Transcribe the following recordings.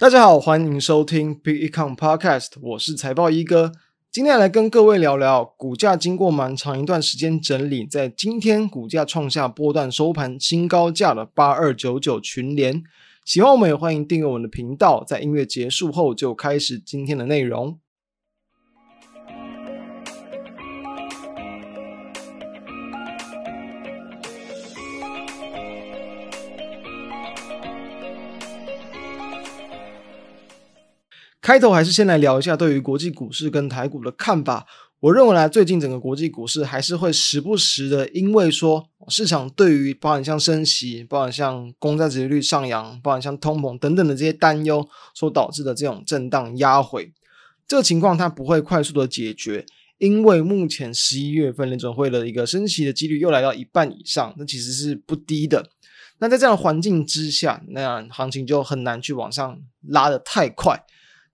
大家好，欢迎收听 Big Econ Podcast，我是财报一哥。今天来跟各位聊聊股价经过蛮长一段时间整理，在今天股价创下波段收盘新高价的八二九九群联。喜欢我们也欢迎订阅我们的频道。在音乐结束后，就开始今天的内容。开头还是先来聊一下对于国际股市跟台股的看法。我认为呢，最近整个国际股市还是会时不时的，因为说市场对于包含像升息、包含像公债殖利率上扬、包含像通膨等等的这些担忧所导致的这种震荡压回，这个情况它不会快速的解决，因为目前十一月份联准会的一个升息的几率又来到一半以上，那其实是不低的。那在这样的环境之下，那样行情就很难去往上拉得太快。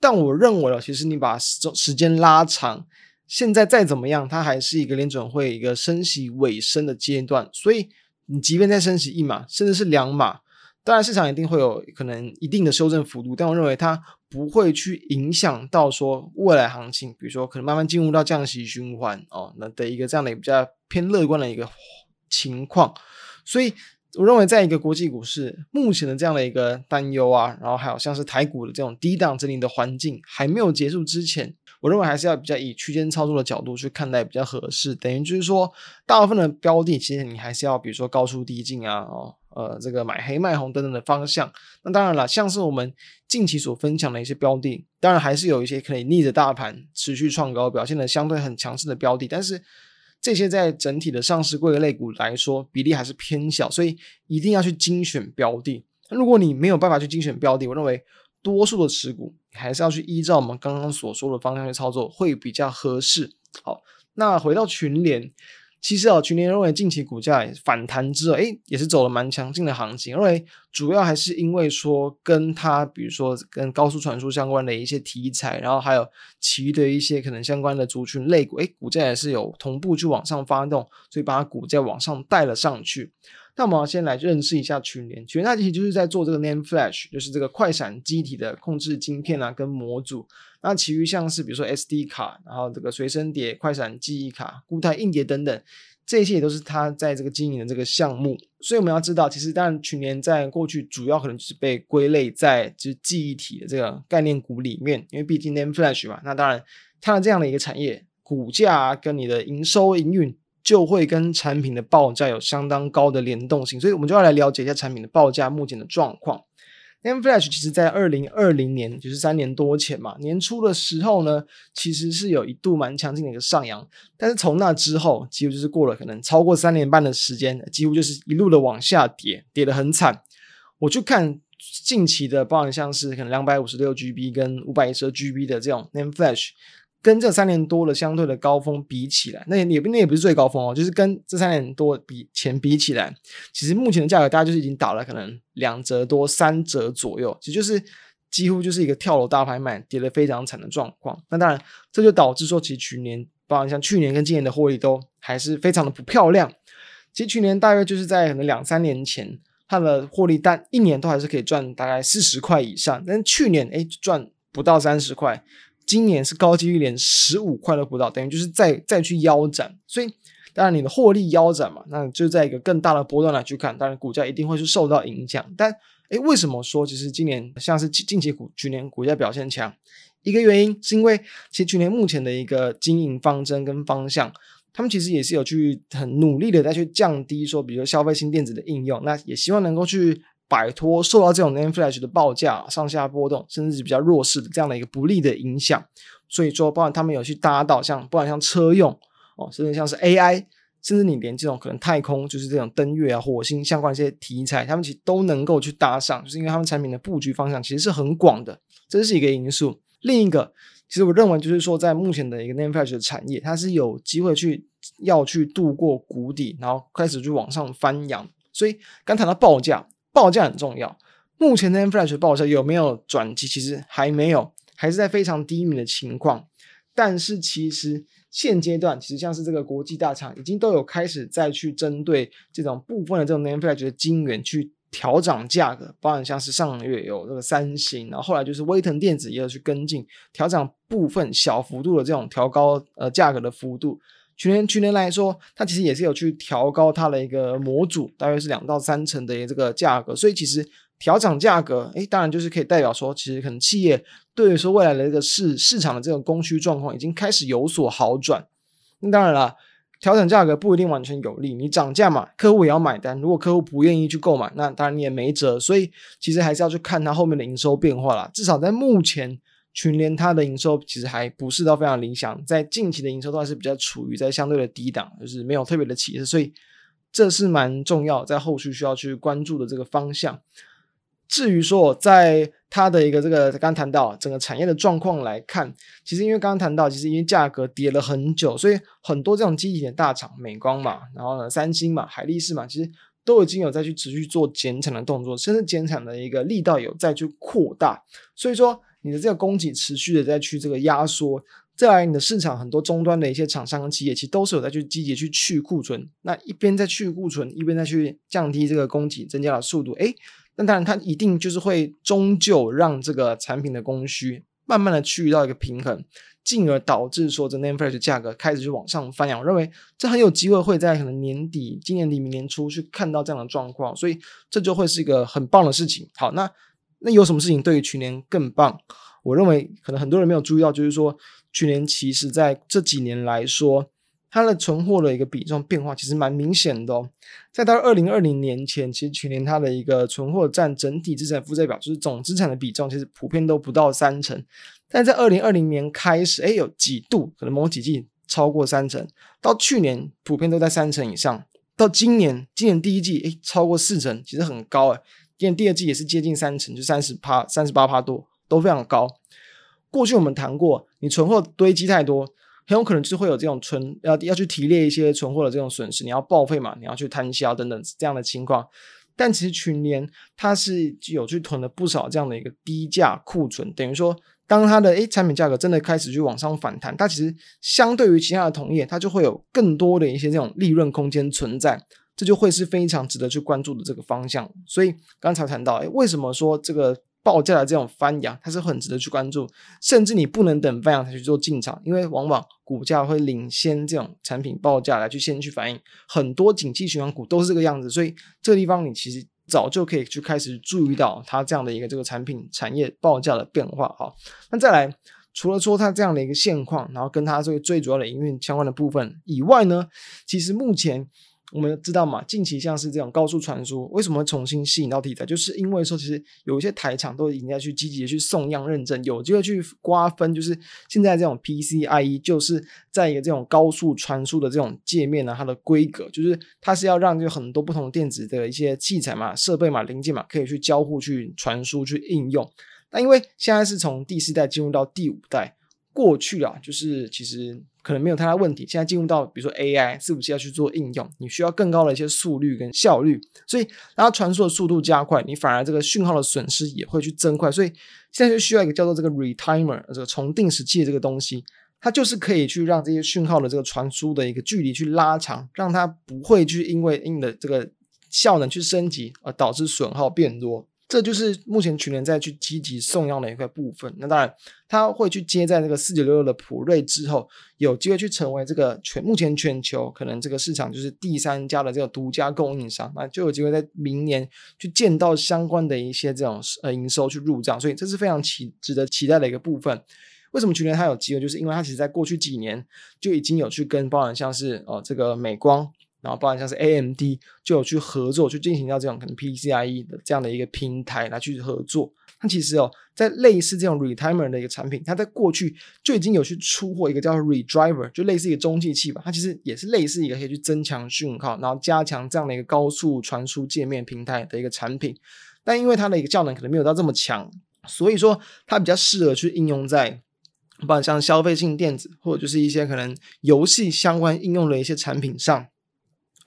但我认为其实你把时时间拉长，现在再怎么样，它还是一个联准会一个升息尾声的阶段，所以你即便再升息一码，甚至是两码，当然市场一定会有可能一定的修正幅度，但我认为它不会去影响到说未来行情，比如说可能慢慢进入到降息循环哦，那的一个这样的一个比较偏乐观的一个情况，所以。我认为，在一个国际股市目前的这样的一个担忧啊，然后还有像是台股的这种低档整理的环境还没有结束之前，我认为还是要比较以区间操作的角度去看待比较合适。等于就是说，大部分的标的其实你还是要比如说高出低进啊，哦，呃，这个买黑卖红等等的方向。那当然了，像是我们近期所分享的一些标的，当然还是有一些可以逆着大盘持续创高，表现的相对很强势的标的，但是。这些在整体的上市柜类股来说，比例还是偏小，所以一定要去精选标的。如果你没有办法去精选标的，我认为多数的持股还是要去依照我们刚刚所说的方向去操作，会比较合适。好，那回到群联。其实啊，群年认为近期股价反弹之后，诶，也是走了蛮强劲的行情。认为主要还是因为说跟它，比如说跟高速传输相关的一些题材，然后还有其余的一些可能相关的族群类股，诶，股价也是有同步去往上发动，所以把它股价往上带了上去。那我们要先来认识一下群联，群联它其实就是在做这个 NAND Flash，就是这个快闪机体的控制晶片啊跟模组。那其余像是比如说 SD 卡，然后这个随身碟、快闪记忆卡、固态硬碟等等，这些也都是它在这个经营的这个项目。所以我们要知道，其实当然群联在过去主要可能就是被归类在就是记忆体的这个概念股里面，因为毕竟 NAND Flash 嘛，那当然它的这样的一个产业股价跟你的营收营运。就会跟产品的报价有相当高的联动性，所以我们就要来了解一下产品的报价目前的状况。NAND Flash 其实在二零二零年，就是三年多前嘛，年初的时候呢，其实是有一度蛮强劲的一个上扬，但是从那之后，几乎就是过了可能超过三年半的时间，几乎就是一路的往下跌，跌得很惨。我去看近期的，包含像是可能两百五十六 GB 跟五百一十二 GB 的这种 NAND Flash。跟这三年多的相对的高峰比起来，那也那也不是最高峰哦，就是跟这三年多比前比起来，其实目前的价格大概就是已经打了可能两折多三折左右，其实就是几乎就是一个跳楼大拍卖，跌得非常惨的状况。那当然，这就导致说，其实去年，包括像去年跟今年的获利都还是非常的不漂亮。其实去年大约就是在可能两三年前，它的获利单一年都还是可以赚大概四十块以上，但是去年哎赚不到三十块。今年是高几率连十五块都不到，等于就是再再去腰斩，所以当然你的获利腰斩嘛，那就在一个更大的波段来去看，当然股价一定会是受到影响。但诶，为什么说其实今年像是近期股去年股价表现强？一个原因是因为其实去年目前的一个经营方针跟方向，他们其实也是有去很努力的再去降低说，比如说消费性电子的应用，那也希望能够去。摆脱受到这种 NAND Flash 的报价上下波动，甚至是比较弱势的这样的一个不利的影响，所以说，包括他们有去搭到像，不管像车用哦，甚至像是 AI，甚至你连这种可能太空，就是这种登月啊、火星相关一些题材，他们其实都能够去搭上，就是因为他们产品的布局方向其实是很广的，这是一个因素。另一个，其实我认为就是说，在目前的一个 NAND Flash 的产业，它是有机会去要去度过谷底，然后开始去往上翻扬。所以刚谈到报价。报价很重要。目前的 N Flash 报价有没有转机？其实还没有，还是在非常低迷的情况。但是其实现阶段，其实像是这个国际大厂已经都有开始再去针对这种部分的这种 N Flash 的晶圆去调涨价格，包含像是上个月有这个三星，然后后来就是威腾电子也有去跟进调涨部分小幅度的这种调高呃价格的幅度。去年去年来说，它其实也是有去调高它的一个模组，大约是两到三成的这个价格。所以其实调涨价格，诶，当然就是可以代表说，其实可能企业对于说未来的这个市市场的这种供需状况已经开始有所好转。那当然了。调整价格不一定完全有利，你涨价嘛，客户也要买单。如果客户不愿意去购买，那当然你也没辙。所以其实还是要去看它后面的营收变化啦。至少在目前，群联它的营收其实还不是到非常理想，在近期的营收都还是比较处于在相对的低档，就是没有特别的起色。所以这是蛮重要，在后续需要去关注的这个方向。至于说，在它的一个这个刚谈到整个产业的状况来看，其实因为刚刚谈到，其实因为价格跌了很久，所以很多这种机体的大厂，美光嘛，然后呢，三星嘛，海力士嘛，其实都已经有在去持续做减产的动作，甚至减产的一个力道有再去扩大。所以说，你的这个供给持续的在去这个压缩，再来你的市场很多终端的一些厂商跟企业，其实都是有在去积极去去库存。那一边在去库存，一边再去降低这个供给增加的速度，诶。那当然，它一定就是会终究让这个产品的供需慢慢的趋于到一个平衡，进而导致说这 name flash 价格开始就往上翻扬。我认为这很有机会会在可能年底、今年底、明年初去看到这样的状况，所以这就会是一个很棒的事情。好，那那有什么事情对于去年更棒？我认为可能很多人没有注意到，就是说去年其实在这几年来说。它的存货的一个比重变化其实蛮明显的哦，在到二零二零年前，其实去年它的一个存货占整体资产负债表，就是总资产的比重，其实普遍都不到三成。但在二零二零年开始，哎，有几度可能某几季超过三成，到去年普遍都在三成以上，到今年，今年第一季哎超过四成，其实很高哎，今第二季也是接近三成，就三十趴、三十八趴多，都非常高。过去我们谈过，你存货堆积太多。很有可能就是会有这种存要要去提列一些存货的这种损失，你要报废嘛，你要去摊销等等这样的情况。但其实群联它是有去囤了不少这样的一个低价库存，等于说当它的诶产品价格真的开始去往上反弹，它其实相对于其他的同业，它就会有更多的一些这种利润空间存在，这就会是非常值得去关注的这个方向。所以刚才谈到，诶为什么说这个？报价的这种翻扬，它是很值得去关注，甚至你不能等翻扬才去做进场，因为往往股价会领先这种产品报价来去先去反应。很多景气循环股都是这个样子，所以这个地方你其实早就可以去开始注意到它这样的一个这个产品产业报价的变化。好，那再来，除了说它这样的一个现况，然后跟它这个最主要的营运相关的部分以外呢，其实目前。我们知道嘛，近期像是这种高速传输，为什么重新吸引到题材？就是因为说，其实有一些台厂都已经在去积极的去送样认证，有机会去瓜分。就是现在这种 PCIe，就是在一个这种高速传输的这种界面呢，它的规格就是它是要让就很多不同电子的一些器材嘛、设备嘛、零件嘛，可以去交互、去传输、去应用。那因为现在是从第四代进入到第五代，过去啊，就是其实。可能没有太大问题。现在进入到比如说 AI 伺服器要去做应用，你需要更高的一些速率跟效率，所以它传输的速度加快，你反而这个讯号的损失也会去增快。所以现在就需要一个叫做这个 retimer 这个重定时器这个东西，它就是可以去让这些讯号的这个传输的一个距离去拉长，让它不会去因为你的这个效能去升级而导致损耗变多。这就是目前群联在去积极送样的一个部分。那当然，它会去接在这个四九六六的普瑞之后，有机会去成为这个全目前全球可能这个市场就是第三家的这个独家供应商，那就有机会在明年去见到相关的一些这种呃营收去入账。所以这是非常期值得期待的一个部分。为什么群联它有机会？就是因为它其实在过去几年就已经有去跟包含像是呃这个美光。然后，包含像是 AMD 就有去合作，去进行到这种可能 PCIe 的这样的一个平台来去合作。那其实哦，在类似这种 retimer 的一个产品，它在过去就已经有去出货一个叫 redriver，就类似一个中继器吧。它其实也是类似一个可以去增强讯号，然后加强这样的一个高速传输界面平台的一个产品。但因为它的一个效能可能没有到这么强，所以说它比较适合去应用在，包括像消费性电子或者就是一些可能游戏相关应用的一些产品上。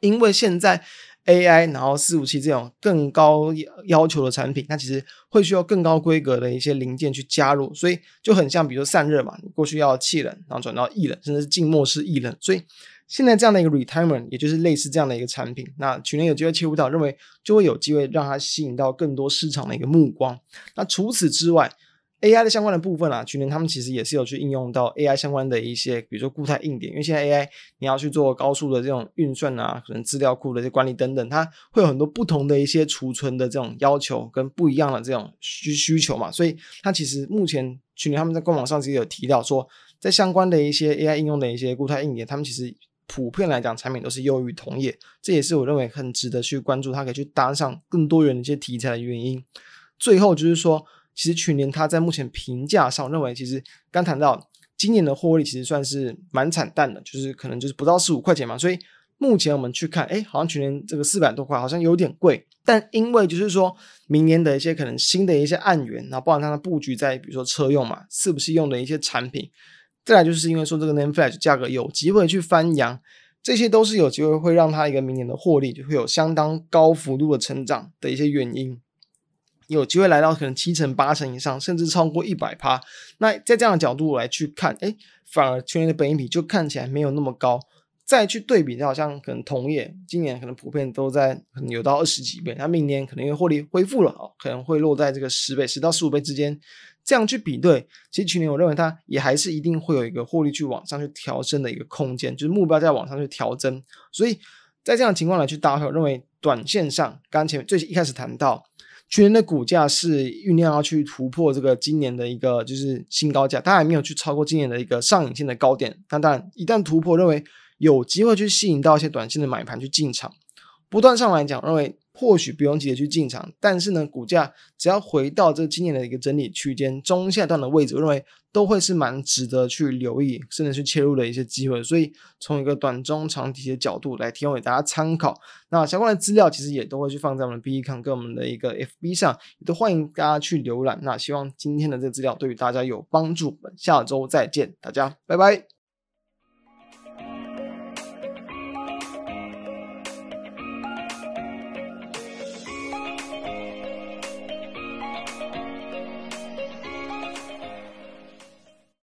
因为现在 AI，然后伺服器这种更高要求的产品，它其实会需要更高规格的一些零件去加入，所以就很像，比如说散热嘛，你过去要气冷，然后转到液冷，甚至是静默式液冷，所以现在这样的一个 retirement，也就是类似这样的一个产品，那去年有机会切入到，认为就会有机会让它吸引到更多市场的一个目光。那除此之外，AI 的相关的部分啊，去年他们其实也是有去应用到 AI 相关的一些，比如说固态硬点，因为现在 AI 你要去做高速的这种运算啊，可能资料库的一些管理等等，它会有很多不同的一些储存的这种要求跟不一样的这种需需求嘛，所以它其实目前去年他们在官网上其实有提到说，在相关的一些 AI 应用的一些固态硬点，他们其实普遍来讲产品都是优于同业，这也是我认为很值得去关注，它可以去搭上更多元的一些题材的原因。最后就是说。其实去年它在目前评价上，认为其实刚谈到今年的获利其实算是蛮惨淡的，就是可能就是不到十五块钱嘛。所以目前我们去看，哎，好像去年这个四百多块好像有点贵。但因为就是说明年的一些可能新的一些案源，然后包含它的布局在比如说车用嘛，是不是用的一些产品，再来就是因为说这个 n a m e Flash 价格有机会去翻扬，这些都是有机会会让它一个明年的获利就会有相当高幅度的成长的一些原因。有机会来到可能七成八成以上，甚至超过一百趴。那在这样的角度来去看，哎，反而去年的本益比就看起来没有那么高。再去对比，好像可能同业今年可能普遍都在可能有到二十几倍，那明年可能因为获利恢复了，可能会落在这个十倍、十到十五倍之间。这样去比对，其实去年我认为它也还是一定会有一个获利去往上去调升的一个空间，就是目标在往上去调整。所以在这样的情况来去搭配，我认为短线上，刚前面最一开始谈到。去年的股价是酝酿要去突破这个今年的一个就是新高价，它还没有去超过今年的一个上影线的高点。但当然，一旦突破，认为有机会去吸引到一些短线的买盘去进场。不断上来讲，认为。或许不用急着去进场，但是呢，股价只要回到这今年的一个整理区间中下段的位置，我认为都会是蛮值得去留意，甚至去切入的一些机会。所以从一个短中长期的角度来提供给大家参考。那相关的资料其实也都会去放在我们的 Bitcoin 跟我们的一个 FB 上，也都欢迎大家去浏览。那希望今天的这个资料对于大家有帮助。我们下周再见，大家拜拜。